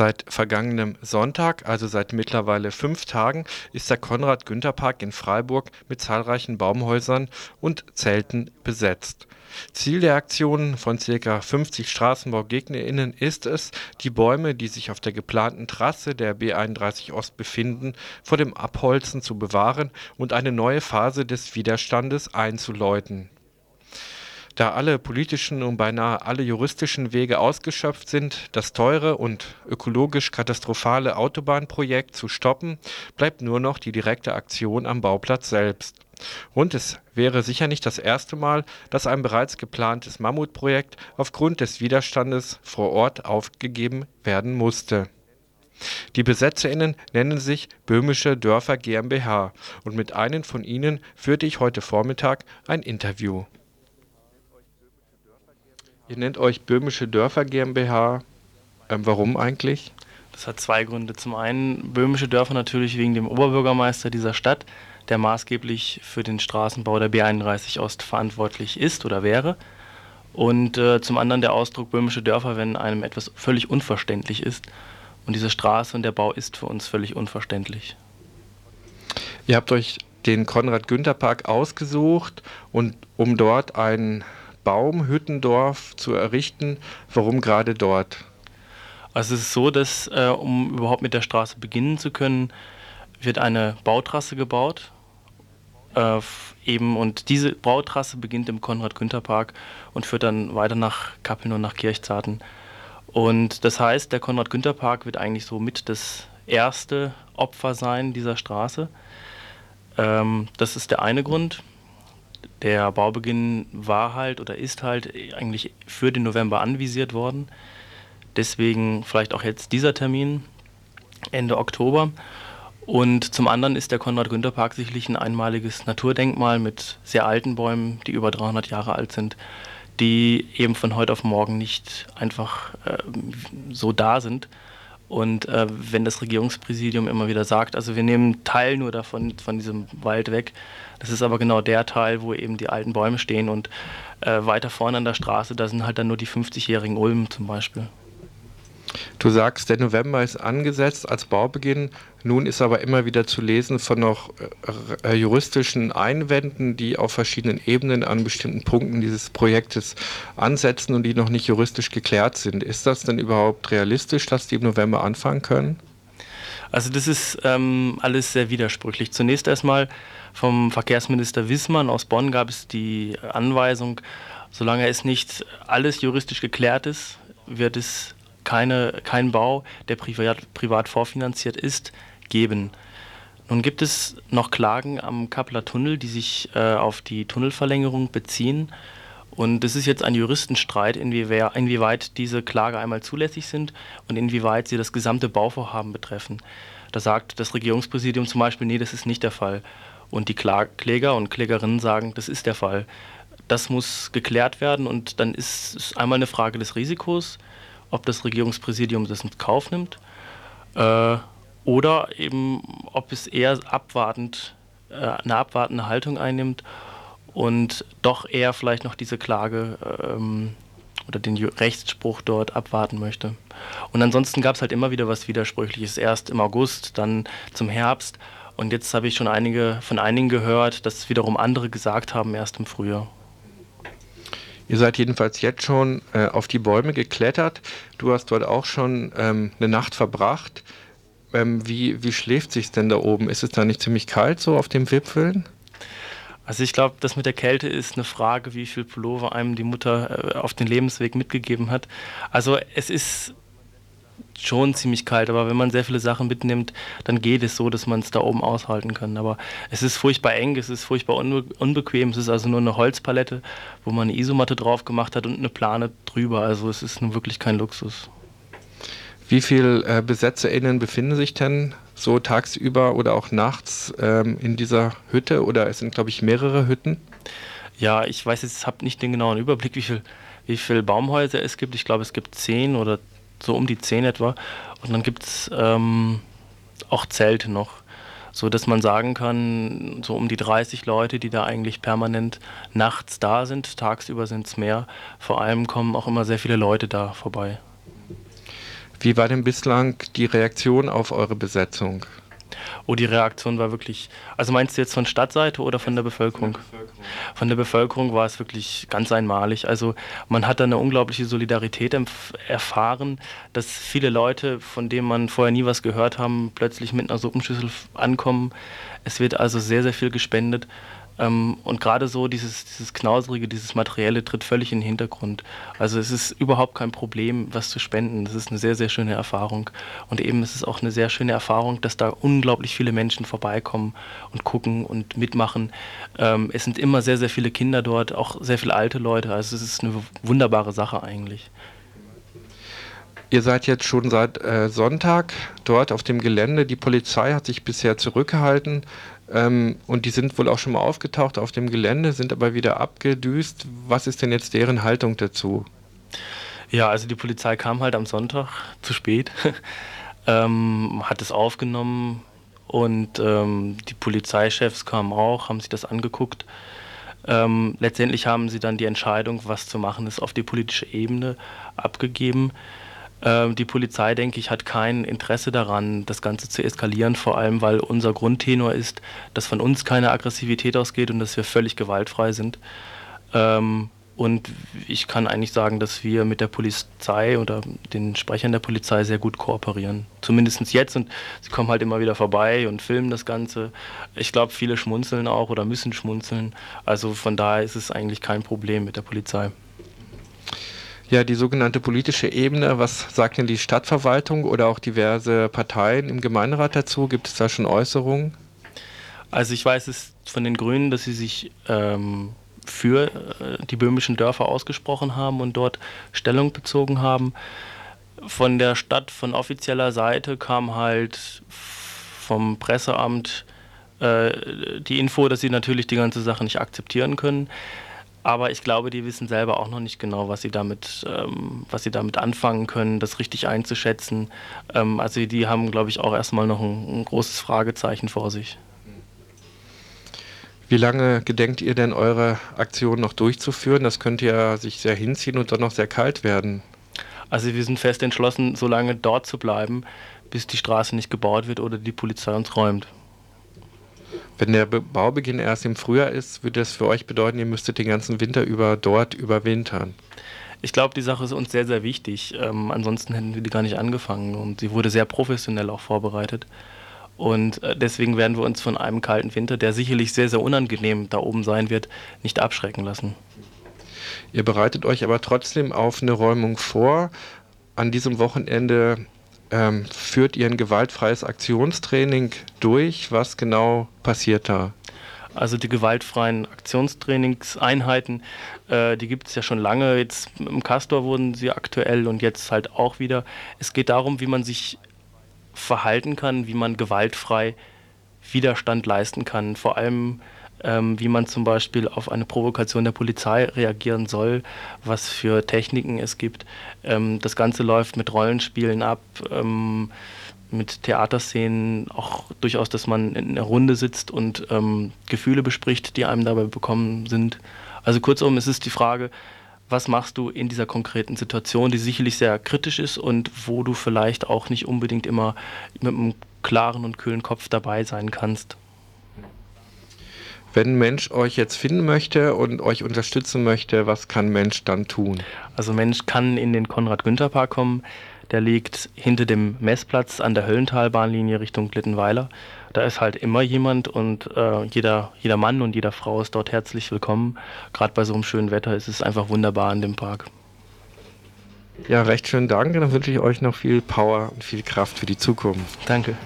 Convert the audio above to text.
Seit vergangenem Sonntag, also seit mittlerweile fünf Tagen, ist der Konrad-Günther-Park in Freiburg mit zahlreichen Baumhäusern und Zelten besetzt. Ziel der Aktion von ca. 50 StraßenbaugegnerInnen ist es, die Bäume, die sich auf der geplanten Trasse der B 31 Ost befinden, vor dem Abholzen zu bewahren und eine neue Phase des Widerstandes einzuläuten da alle politischen und beinahe alle juristischen Wege ausgeschöpft sind, das teure und ökologisch katastrophale Autobahnprojekt zu stoppen, bleibt nur noch die direkte Aktion am Bauplatz selbst. Und es wäre sicher nicht das erste Mal, dass ein bereits geplantes Mammutprojekt aufgrund des Widerstandes vor Ort aufgegeben werden musste. Die BesetzerInnen nennen sich Böhmische Dörfer GmbH und mit einem von ihnen führte ich heute Vormittag ein Interview. Ihr nennt euch Böhmische Dörfer GmbH. Ähm, warum eigentlich? Das hat zwei Gründe. Zum einen Böhmische Dörfer natürlich wegen dem Oberbürgermeister dieser Stadt, der maßgeblich für den Straßenbau der B31 Ost verantwortlich ist oder wäre. Und äh, zum anderen der Ausdruck Böhmische Dörfer, wenn einem etwas völlig unverständlich ist. Und diese Straße und der Bau ist für uns völlig unverständlich. Ihr habt euch den Konrad-Günther-Park ausgesucht und um dort Baumhüttendorf zu errichten. Warum gerade dort? Also es ist so, dass äh, um überhaupt mit der Straße beginnen zu können, wird eine Bautrasse gebaut. Äh, eben und diese Bautrasse beginnt im Konrad-Günther-Park und führt dann weiter nach Kappeln und nach Kirchzarten. Und das heißt, der Konrad-Günther-Park wird eigentlich so mit das erste Opfer sein dieser Straße. Ähm, das ist der eine Grund der Baubeginn war halt oder ist halt eigentlich für den November anvisiert worden. Deswegen vielleicht auch jetzt dieser Termin, Ende Oktober. Und zum anderen ist der Konrad-Günther-Park sicherlich ein einmaliges Naturdenkmal mit sehr alten Bäumen, die über 300 Jahre alt sind, die eben von heute auf morgen nicht einfach äh, so da sind. Und äh, wenn das Regierungspräsidium immer wieder sagt, also wir nehmen Teil nur davon, von diesem Wald weg, das ist aber genau der Teil, wo eben die alten Bäume stehen und äh, weiter vorne an der Straße, da sind halt dann nur die 50-jährigen Ulmen zum Beispiel. Du sagst, der November ist angesetzt als Baubeginn. Nun ist aber immer wieder zu lesen von noch äh, juristischen Einwänden, die auf verschiedenen Ebenen an bestimmten Punkten dieses Projektes ansetzen und die noch nicht juristisch geklärt sind. Ist das denn überhaupt realistisch, dass die im November anfangen können? Also das ist ähm, alles sehr widersprüchlich. Zunächst erstmal vom Verkehrsminister Wissmann aus Bonn gab es die Anweisung, solange es nicht alles juristisch geklärt ist, wird es keine, kein Bau, der privat, privat vorfinanziert ist, geben. Nun gibt es noch Klagen am Kappeler Tunnel, die sich äh, auf die Tunnelverlängerung beziehen. Und es ist jetzt ein Juristenstreit, inwieweit diese Klage einmal zulässig sind und inwieweit sie das gesamte Bauvorhaben betreffen. Da sagt das Regierungspräsidium zum Beispiel, nee, das ist nicht der Fall. Und die Kläger und Klägerinnen sagen, das ist der Fall. Das muss geklärt werden und dann ist es einmal eine Frage des Risikos, ob das Regierungspräsidium das in Kauf nimmt äh, oder eben, ob es eher abwartend, äh, eine abwartende Haltung einnimmt und doch eher vielleicht noch diese Klage ähm, oder den Rechtsspruch dort abwarten möchte. Und ansonsten gab es halt immer wieder was Widersprüchliches. Erst im August, dann zum Herbst. Und jetzt habe ich schon einige, von einigen gehört, dass wiederum andere gesagt haben, erst im Frühjahr. Ihr seid jedenfalls jetzt schon äh, auf die Bäume geklettert. Du hast dort auch schon ähm, eine Nacht verbracht. Ähm, wie, wie schläft sich denn da oben? Ist es da nicht ziemlich kalt so auf dem Wipfeln? Also ich glaube, das mit der Kälte ist eine Frage, wie viel Pullover einem die Mutter äh, auf den Lebensweg mitgegeben hat. Also es ist schon ziemlich kalt, aber wenn man sehr viele Sachen mitnimmt, dann geht es so, dass man es da oben aushalten kann. Aber es ist furchtbar eng, es ist furchtbar unbe unbequem, es ist also nur eine Holzpalette, wo man eine Isomatte drauf gemacht hat und eine Plane drüber. Also es ist nun wirklich kein Luxus. Wie viele äh, BesetzerInnen befinden sich denn so tagsüber oder auch nachts ähm, in dieser Hütte? Oder es sind, glaube ich, mehrere Hütten? Ja, ich weiß jetzt, habe nicht den genauen Überblick, wie viele wie viel Baumhäuser es gibt. Ich glaube, es gibt zehn oder so um die zehn etwa. Und dann gibt es ähm, auch Zelte noch, so dass man sagen kann, so um die 30 Leute, die da eigentlich permanent nachts da sind. Tagsüber sind es mehr. Vor allem kommen auch immer sehr viele Leute da vorbei. Wie war denn bislang die Reaktion auf eure Besetzung? Oh, die Reaktion war wirklich. Also meinst du jetzt von Stadtseite oder von der Bevölkerung? Von der Bevölkerung, von der Bevölkerung war es wirklich ganz einmalig. Also man hat da eine unglaubliche Solidarität erfahren, dass viele Leute, von denen man vorher nie was gehört haben, plötzlich mit einer Suppenschüssel ankommen. Es wird also sehr, sehr viel gespendet. Ähm, und gerade so dieses, dieses Knauserige, dieses Materielle tritt völlig in den Hintergrund. Also es ist überhaupt kein Problem, was zu spenden. Das ist eine sehr, sehr schöne Erfahrung. Und eben es ist auch eine sehr schöne Erfahrung, dass da unglaublich viele Menschen vorbeikommen und gucken und mitmachen. Ähm, es sind immer sehr, sehr viele Kinder dort, auch sehr viele alte Leute. Also es ist eine wunderbare Sache eigentlich. Ihr seid jetzt schon seit äh, Sonntag dort auf dem Gelände. Die Polizei hat sich bisher zurückgehalten. Ähm, und die sind wohl auch schon mal aufgetaucht auf dem Gelände, sind aber wieder abgedüst. Was ist denn jetzt deren Haltung dazu? Ja, also die Polizei kam halt am Sonntag zu spät, ähm, hat es aufgenommen und ähm, die Polizeichefs kamen auch, haben sich das angeguckt. Ähm, letztendlich haben sie dann die Entscheidung, was zu machen ist, auf die politische Ebene abgegeben. Ähm, die Polizei, denke ich, hat kein Interesse daran, das Ganze zu eskalieren, vor allem weil unser Grundtenor ist, dass von uns keine Aggressivität ausgeht und dass wir völlig gewaltfrei sind. Ähm, und ich kann eigentlich sagen, dass wir mit der Polizei oder den Sprechern der Polizei sehr gut kooperieren. Zumindest jetzt. Und sie kommen halt immer wieder vorbei und filmen das Ganze. Ich glaube, viele schmunzeln auch oder müssen schmunzeln. Also von daher ist es eigentlich kein Problem mit der Polizei. Ja, die sogenannte politische Ebene, was sagt denn die Stadtverwaltung oder auch diverse Parteien im Gemeinderat dazu? Gibt es da schon Äußerungen? Also ich weiß es von den Grünen, dass sie sich ähm, für äh, die böhmischen Dörfer ausgesprochen haben und dort Stellung bezogen haben. Von der Stadt, von offizieller Seite kam halt vom Presseamt äh, die Info, dass sie natürlich die ganze Sache nicht akzeptieren können. Aber ich glaube, die wissen selber auch noch nicht genau, was sie damit, ähm, was sie damit anfangen können, das richtig einzuschätzen. Ähm, also die haben, glaube ich, auch erstmal noch ein, ein großes Fragezeichen vor sich. Wie lange gedenkt ihr denn eure Aktion noch durchzuführen? Das könnte ja sich sehr hinziehen und dann noch sehr kalt werden. Also wir sind fest entschlossen, so lange dort zu bleiben, bis die Straße nicht gebaut wird oder die Polizei uns räumt. Wenn der Baubeginn erst im Frühjahr ist, würde das für euch bedeuten, ihr müsstet den ganzen Winter über dort überwintern. Ich glaube, die Sache ist uns sehr, sehr wichtig. Ähm, ansonsten hätten wir die gar nicht angefangen. Und sie wurde sehr professionell auch vorbereitet. Und äh, deswegen werden wir uns von einem kalten Winter, der sicherlich sehr, sehr unangenehm da oben sein wird, nicht abschrecken lassen. Ihr bereitet euch aber trotzdem auf eine Räumung vor. An diesem Wochenende ähm, führt ihr ein gewaltfreies Aktionstraining durch. Was genau passiert da? Also die gewaltfreien Aktionstrainingseinheiten, äh, die gibt es ja schon lange. Jetzt im Castor wurden sie aktuell und jetzt halt auch wieder. Es geht darum, wie man sich verhalten kann, wie man gewaltfrei Widerstand leisten kann. Vor allem ähm, wie man zum Beispiel auf eine Provokation der Polizei reagieren soll, was für Techniken es gibt. Ähm, das Ganze läuft mit Rollenspielen ab, ähm, mit Theaterszenen, auch durchaus, dass man in einer Runde sitzt und ähm, Gefühle bespricht, die einem dabei bekommen sind. Also kurzum, es ist die Frage, was machst du in dieser konkreten Situation, die sicherlich sehr kritisch ist und wo du vielleicht auch nicht unbedingt immer mit einem klaren und kühlen Kopf dabei sein kannst. Wenn ein Mensch euch jetzt finden möchte und euch unterstützen möchte, was kann Mensch dann tun? Also Mensch kann in den Konrad-Günther-Park kommen. Der liegt hinter dem Messplatz an der Höllentalbahnlinie Richtung Glittenweiler. Da ist halt immer jemand und äh, jeder, jeder Mann und jeder Frau ist dort herzlich willkommen. Gerade bei so einem schönen Wetter ist es einfach wunderbar in dem Park. Ja, recht schönen Dank. Dann wünsche ich euch noch viel Power und viel Kraft für die Zukunft. Danke.